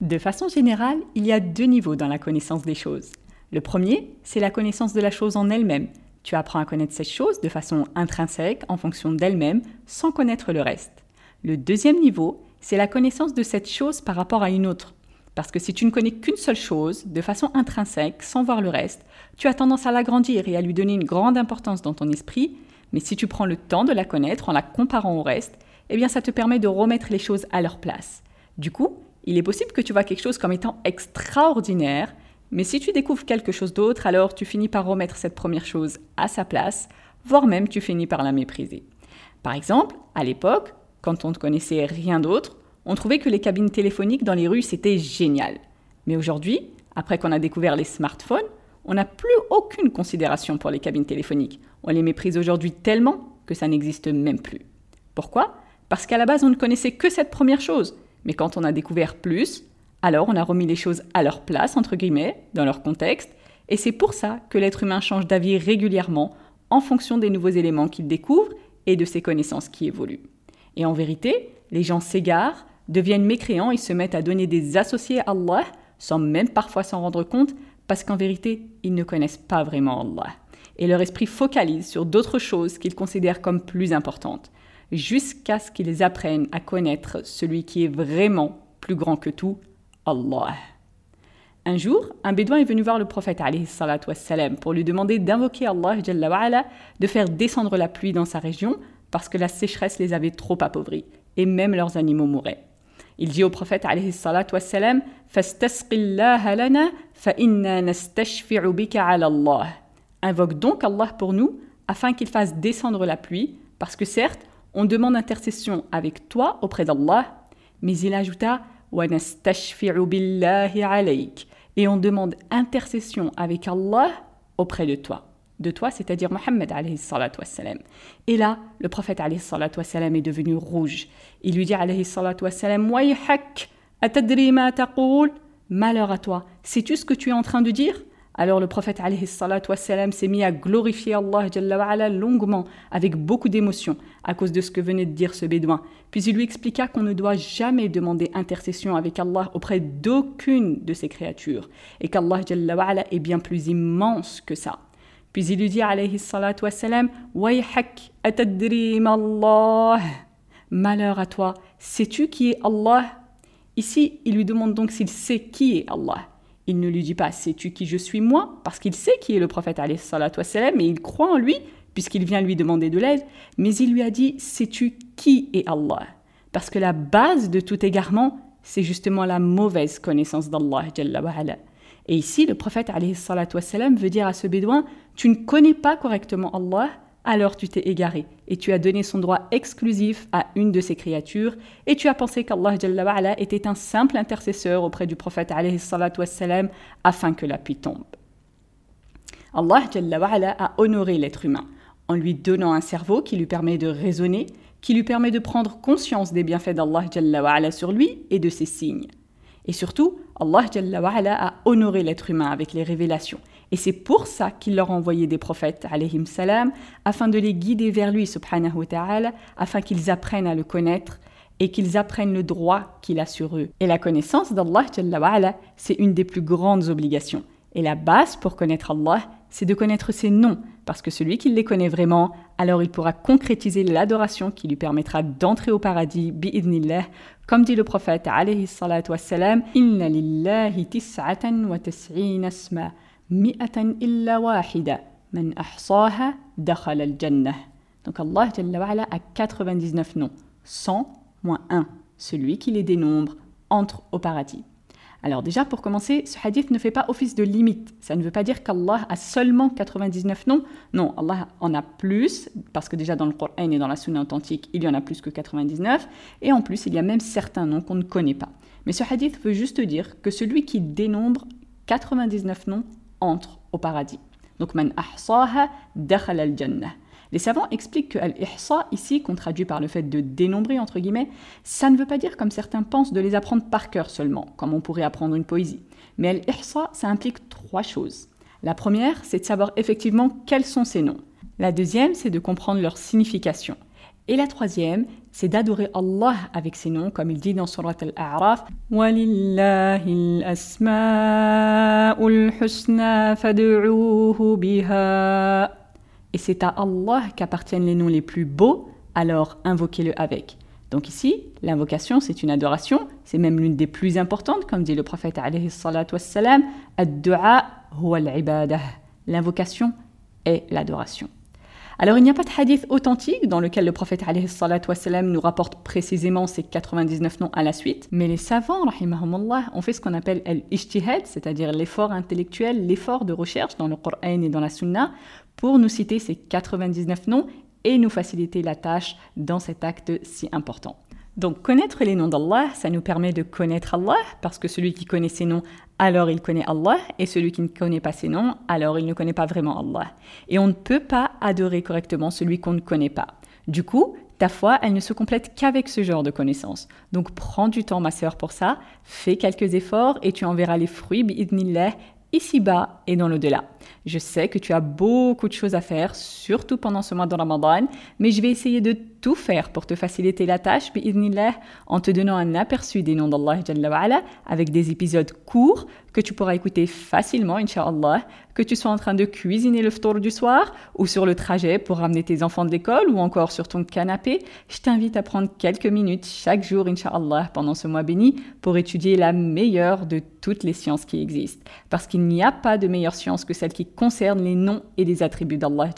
De façon générale, il y a deux niveaux dans la connaissance des choses. Le premier, c'est la connaissance de la chose en elle-même. Tu apprends à connaître cette chose de façon intrinsèque, en fonction d'elle-même, sans connaître le reste. Le deuxième niveau, c'est la connaissance de cette chose par rapport à une autre. Parce que si tu ne connais qu'une seule chose, de façon intrinsèque, sans voir le reste, tu as tendance à l'agrandir et à lui donner une grande importance dans ton esprit, mais si tu prends le temps de la connaître en la comparant au reste, eh bien ça te permet de remettre les choses à leur place. Du coup, il est possible que tu vois quelque chose comme étant extraordinaire, mais si tu découvres quelque chose d'autre, alors tu finis par remettre cette première chose à sa place, voire même tu finis par la mépriser. Par exemple, à l'époque, quand on ne connaissait rien d'autre, on trouvait que les cabines téléphoniques dans les rues c'était génial. Mais aujourd'hui, après qu'on a découvert les smartphones, on n'a plus aucune considération pour les cabines téléphoniques. On les méprise aujourd'hui tellement que ça n'existe même plus. Pourquoi? Parce qu'à la base, on ne connaissait que cette première chose. Mais quand on a découvert plus, alors on a remis les choses à leur place, entre guillemets, dans leur contexte. Et c'est pour ça que l'être humain change d'avis régulièrement en fonction des nouveaux éléments qu'il découvre et de ses connaissances qui évoluent. Et en vérité, les gens s'égarent, deviennent mécréants et se mettent à donner des associés à Allah sans même parfois s'en rendre compte parce qu'en vérité, ils ne connaissent pas vraiment Allah. Et leur esprit focalise sur d'autres choses qu'ils considèrent comme plus importantes, jusqu'à ce qu'ils apprennent à connaître celui qui est vraiment plus grand que tout, Allah. Un jour, un bédouin est venu voir le prophète wassalam, pour lui demander d'invoquer Allah de faire descendre la pluie dans sa région parce que la sécheresse les avait trop appauvris et même leurs animaux mouraient. Il dit au prophète alayhi wassalam Invoque donc Allah pour nous afin qu'il fasse descendre la pluie, parce que certes, on demande intercession avec toi auprès d'Allah, mais il ajouta et on demande intercession avec Allah auprès de toi de toi, c'est-à-dire Mohammed. Et là, le prophète est devenu rouge. Il lui dit wassalam, malheur à toi, sais-tu ce que tu es en train de dire? Alors le prophète s'est mis à glorifier Allah jalla longuement, avec beaucoup d'émotion, à cause de ce que venait de dire ce bédouin. Puis il lui expliqua qu'on ne doit jamais demander intercession avec Allah auprès d'aucune de ses créatures, et qu'Allah est bien plus immense que ça. Puis il lui dit alayhi salatu wassalam Wayhak atadrim Allah. Malheur à toi, sais-tu qui est Allah? Ici, il lui demande donc s'il sait qui est Allah. Il ne lui dit pas sais-tu qui je suis moi? Parce qu'il sait qui est le prophète alayhi salatu wassalam et il croit en lui puisqu'il vient lui demander de l'aide, mais il lui a dit sais-tu qui est Allah? Parce que la base de tout égarement, c'est justement la mauvaise connaissance d'Allah. Et ici, le prophète wassalam, veut dire à ce bédouin Tu ne connais pas correctement Allah, alors tu t'es égaré et tu as donné son droit exclusif à une de ses créatures et tu as pensé qu'Allah était un simple intercesseur auprès du prophète afin que la pluie tombe. Allah a honoré l'être humain en lui donnant un cerveau qui lui permet de raisonner, qui lui permet de prendre conscience des bienfaits d'Allah sur lui et de ses signes. Et surtout, Allah a honoré l'être humain avec les révélations Et c'est pour ça qu'il leur a envoyé des prophètes, alayhim salam, afin de les guider vers lui, subhanahu wa ta'ala, afin qu'ils apprennent à le connaître et qu'ils apprennent le droit qu'il a sur eux. Et la connaissance d'Allah, c'est une des plus grandes obligations. Et la base pour connaître Allah, c'est de connaître ses noms, parce que celui qui les connaît vraiment, alors il pourra concrétiser l'adoration qui lui permettra d'entrer au paradis, bi'idnillah, comme dit le prophète alayhi salatu wassalam, Inna lillahi tis'atan wa tis'ina asma, mi'atan illa wahida, man ahsaha dakhala al-jannah. Donc Allah a 99 noms, 100 moins 1. Celui qui les dénombre entre au paradis. Alors déjà, pour commencer, ce hadith ne fait pas office de limite. Ça ne veut pas dire qu'Allah a seulement 99 noms. Non, Allah en a plus, parce que déjà dans le Coran et dans la Sunna authentique, il y en a plus que 99. Et en plus, il y a même certains noms qu'on ne connaît pas. Mais ce hadith veut juste dire que celui qui dénombre 99 noms entre au paradis. Donc, man ahsaha dakhal al-jannah. Les savants expliquent que al-ihsa, ici, qu'on traduit par le fait de dénombrer, entre guillemets, ça ne veut pas dire, comme certains pensent, de les apprendre par cœur seulement, comme on pourrait apprendre une poésie. Mais al-ihsa, ça implique trois choses. La première, c'est de savoir effectivement quels sont ces noms. La deuxième, c'est de comprendre leur signification. Et la troisième, c'est d'adorer Allah avec ses noms, comme il dit dans Surat Al-A'raf biha et c'est à Allah qu'appartiennent les noms les plus beaux, alors invoquez-le avec. Donc ici, l'invocation, c'est une adoration, c'est même l'une des plus importantes, comme dit le prophète wassalam. L'invocation est l'adoration. Alors il n'y a pas de hadith authentique dans lequel le prophète wassalam nous rapporte précisément ces 99 noms à la suite, mais les savants, rahimahumullah, ont fait ce qu'on appelle al-ijtihad, c'est-à-dire l'effort intellectuel, l'effort de recherche dans le Coran et dans la Sunna, pour nous citer ces 99 noms et nous faciliter la tâche dans cet acte si important. Donc connaître les noms d'Allah, ça nous permet de connaître Allah, parce que celui qui connaît ses noms, alors il connaît Allah, et celui qui ne connaît pas ses noms, alors il ne connaît pas vraiment Allah. Et on ne peut pas adorer correctement celui qu'on ne connaît pas. Du coup, ta foi, elle ne se complète qu'avec ce genre de connaissances. Donc prends du temps, ma sœur, pour ça, fais quelques efforts et tu en verras les fruits, bi'idnillah, ici-bas et dans l'au-delà. Je sais que tu as beaucoup de choses à faire, surtout pendant ce mois de Ramadan, mais je vais essayer de tout faire pour te faciliter la tâche, en te donnant un aperçu des noms d'Allah avec des épisodes courts que tu pourras écouter facilement, Inch'Allah, que tu sois en train de cuisiner le ftour du soir ou sur le trajet pour ramener tes enfants de l'école ou encore sur ton canapé. Je t'invite à prendre quelques minutes chaque jour, Inch'Allah, pendant ce mois béni pour étudier la meilleure de toutes les sciences qui existent. Parce qu'il n'y a pas de meilleure science que celle qui concerne les noms et les attributs d'Allah,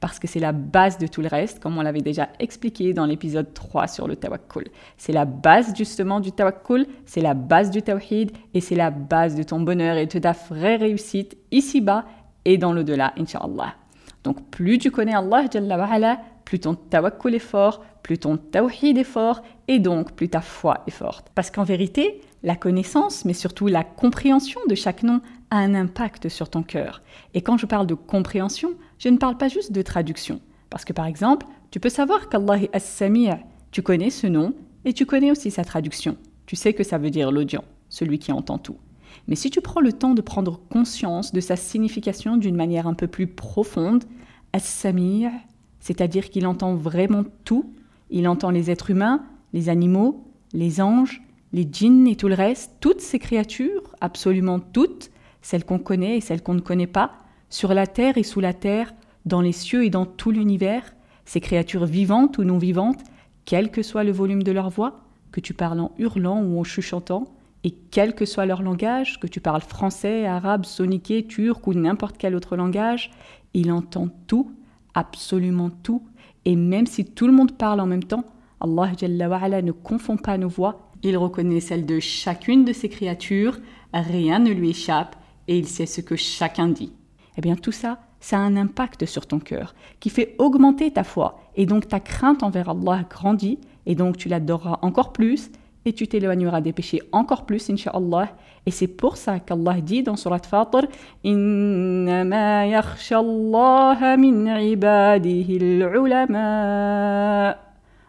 parce que c'est la base de tout le reste, comme on l'avait déjà expliqué dans l'épisode 3 sur le tawakkul. C'est la base justement du tawakkul, c'est la base du tawhid et c'est la base de ton bonheur et de ta vraie réussite ici-bas et dans l'au-delà, Inch'Allah. Donc plus tu connais Allah, plus ton tawakkul est fort, plus ton tawhid est fort et donc plus ta foi est forte. Parce qu'en vérité, la connaissance, mais surtout la compréhension de chaque nom a un impact sur ton cœur. Et quand je parle de compréhension, je ne parle pas juste de traduction. Parce que par exemple, tu peux savoir qu'Allah est As-Sami' tu connais ce nom et tu connais aussi sa traduction. Tu sais que ça veut dire l'audient, celui qui entend tout. Mais si tu prends le temps de prendre conscience de sa signification d'une manière un peu plus profonde, As-Sami', c'est-à-dire qu'il entend vraiment tout, il entend les êtres humains, les animaux, les anges, les djinns et tout le reste, toutes ces créatures, absolument toutes, celles qu'on connaît et celles qu'on ne connaît pas, sur la terre et sous la terre, dans les cieux et dans tout l'univers, ces créatures vivantes ou non vivantes, quel que soit le volume de leur voix, que tu parles en hurlant ou en chuchotant, et quel que soit leur langage, que tu parles français, arabe, soniqué, turc ou n'importe quel autre langage, il entend tout, absolument tout, et même si tout le monde parle en même temps, Allah ne confond pas nos voix, il reconnaît celle de chacune de ces créatures, rien ne lui échappe, et il sait ce que chacun dit. Eh bien tout ça, ça a un impact sur ton cœur, qui fait augmenter ta foi, et donc ta crainte envers Allah grandit, et donc tu l'adoreras encore plus, et tu t'éloigneras des péchés encore plus, inshallah. Et c'est pour ça qu'Allah dit dans Surat Fatir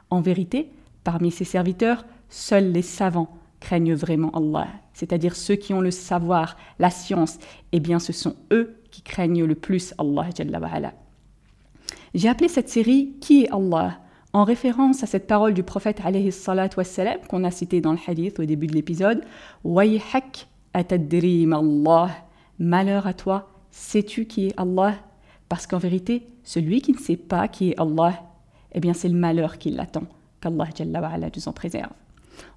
En vérité, parmi ses serviteurs, seuls les savants craignent vraiment Allah. c'est-à-dire ceux qui ont le savoir, la science, eh bien ce sont eux qui craignent le plus Allah J'ai appelé cette série Qui est Allah? en référence à cette parole du prophète qu'on a cité dans le hadith au début de l'épisode Wayhak atadrim Allah Malheur à toi, sais-tu qui est Allah? Parce qu'en vérité, celui qui ne sait pas qui est Allah, eh bien c'est le malheur qui l'attend, qu'Allah nous en préserve.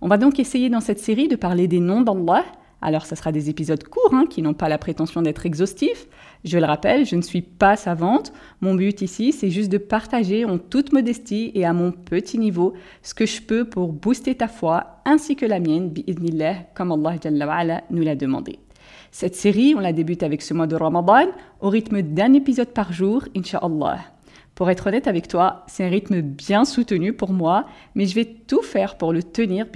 On va donc essayer dans cette série de parler des noms d'Allah. Alors, ce sera des épisodes courts hein, qui n'ont pas la prétention d'être exhaustifs. Je le rappelle, je ne suis pas savante. Mon but ici, c'est juste de partager en toute modestie et à mon petit niveau ce que je peux pour booster ta foi ainsi que la mienne, bi'idnillah, comme Allah nous l'a demandé. Cette série, on la débute avec ce mois de Ramadan au rythme d'un épisode par jour, Inch'Allah. Pour être honnête avec toi, c'est un rythme bien soutenu pour moi, mais je vais tout faire pour le tenir,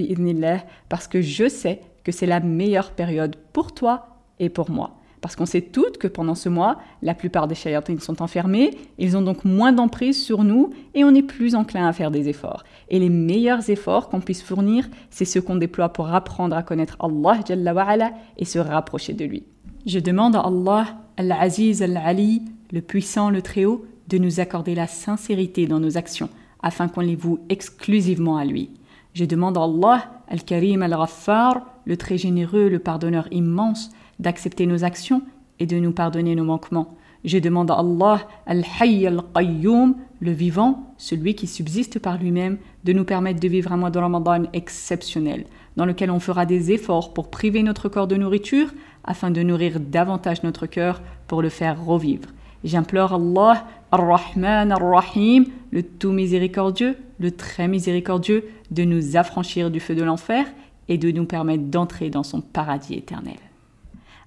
parce que je sais que c'est la meilleure période pour toi et pour moi. Parce qu'on sait toutes que pendant ce mois, la plupart des shayatines sont enfermés, ils ont donc moins d'emprise sur nous et on est plus enclin à faire des efforts. Et les meilleurs efforts qu'on puisse fournir, c'est ceux qu'on déploie pour apprendre à connaître Allah et se rapprocher de lui. Je demande à Allah, Al-Aziz Al-Ali, le puissant, le très haut, de nous accorder la sincérité dans nos actions, afin qu'on les voue exclusivement à lui. Je demande à Allah, Al-Karim Al-Ghaffar, le très généreux, le pardonneur immense, d'accepter nos actions et de nous pardonner nos manquements. Je demande à Allah, Al-Hayy Al-Qayyum, le vivant, celui qui subsiste par lui-même, de nous permettre de vivre un mois de Ramadan exceptionnel, dans lequel on fera des efforts pour priver notre corps de nourriture, afin de nourrir davantage notre cœur pour le faire revivre. J'implore Allah, Ar-Rahman Ar-Rahim, le tout miséricordieux, le très miséricordieux, de nous affranchir du feu de l'enfer et de nous permettre d'entrer dans son paradis éternel.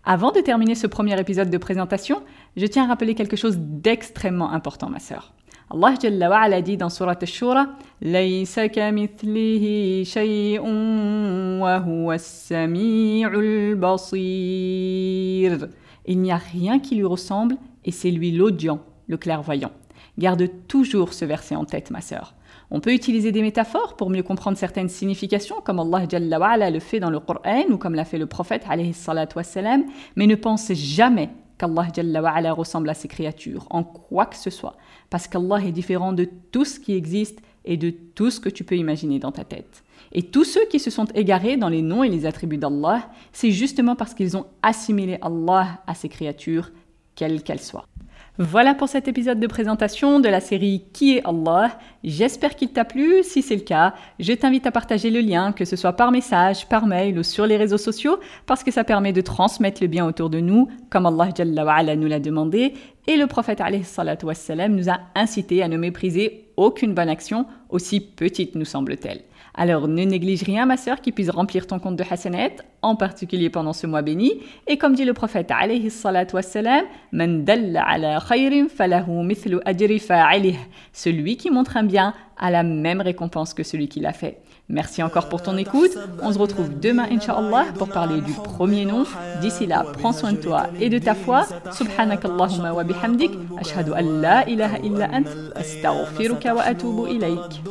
Avant de terminer ce premier épisode de présentation, je tiens à rappeler quelque chose d'extrêmement important, ma sœur. Allah Jalla wa ala dit dans Surat Al-Shura Il n'y a rien qui lui ressemble et c'est lui l'audient, le clairvoyant. Garde toujours ce verset en tête, ma sœur. On peut utiliser des métaphores pour mieux comprendre certaines significations, comme Allah Jalla le fait dans le Coran ou comme l'a fait le prophète, wassalam, mais ne pense jamais qu'Allah Jalla ressemble à ses créatures, en quoi que ce soit, parce qu'Allah est différent de tout ce qui existe et de tout ce que tu peux imaginer dans ta tête. Et tous ceux qui se sont égarés dans les noms et les attributs d'Allah, c'est justement parce qu'ils ont assimilé Allah à ses créatures, quelles qu'elles soient. Voilà pour cet épisode de présentation de la série Qui est Allah J'espère qu'il t'a plu. Si c'est le cas, je t'invite à partager le lien, que ce soit par message, par mail ou sur les réseaux sociaux, parce que ça permet de transmettre le bien autour de nous, comme Allah nous l'a demandé, et le prophète nous a incité à ne mépriser aucune bonne action, aussi petite nous semble-t-elle. Alors ne néglige rien, ma sœur, qui puisse remplir ton compte de Hassanet, en particulier pendant ce mois béni. Et comme dit le prophète, alayhi ala khayrin falahu mithlu ajri Celui qui montre un bien a la même récompense que celui qui l'a fait. Merci encore pour ton écoute. On se retrouve demain, Inch'Allah, pour parler du premier nom. D'ici là, prends soin de toi et de ta foi. Subhanakallahumma wa bihamdik. Ashhadu an la ilaha illa ant. Astaghfiruka wa atubu ilayk.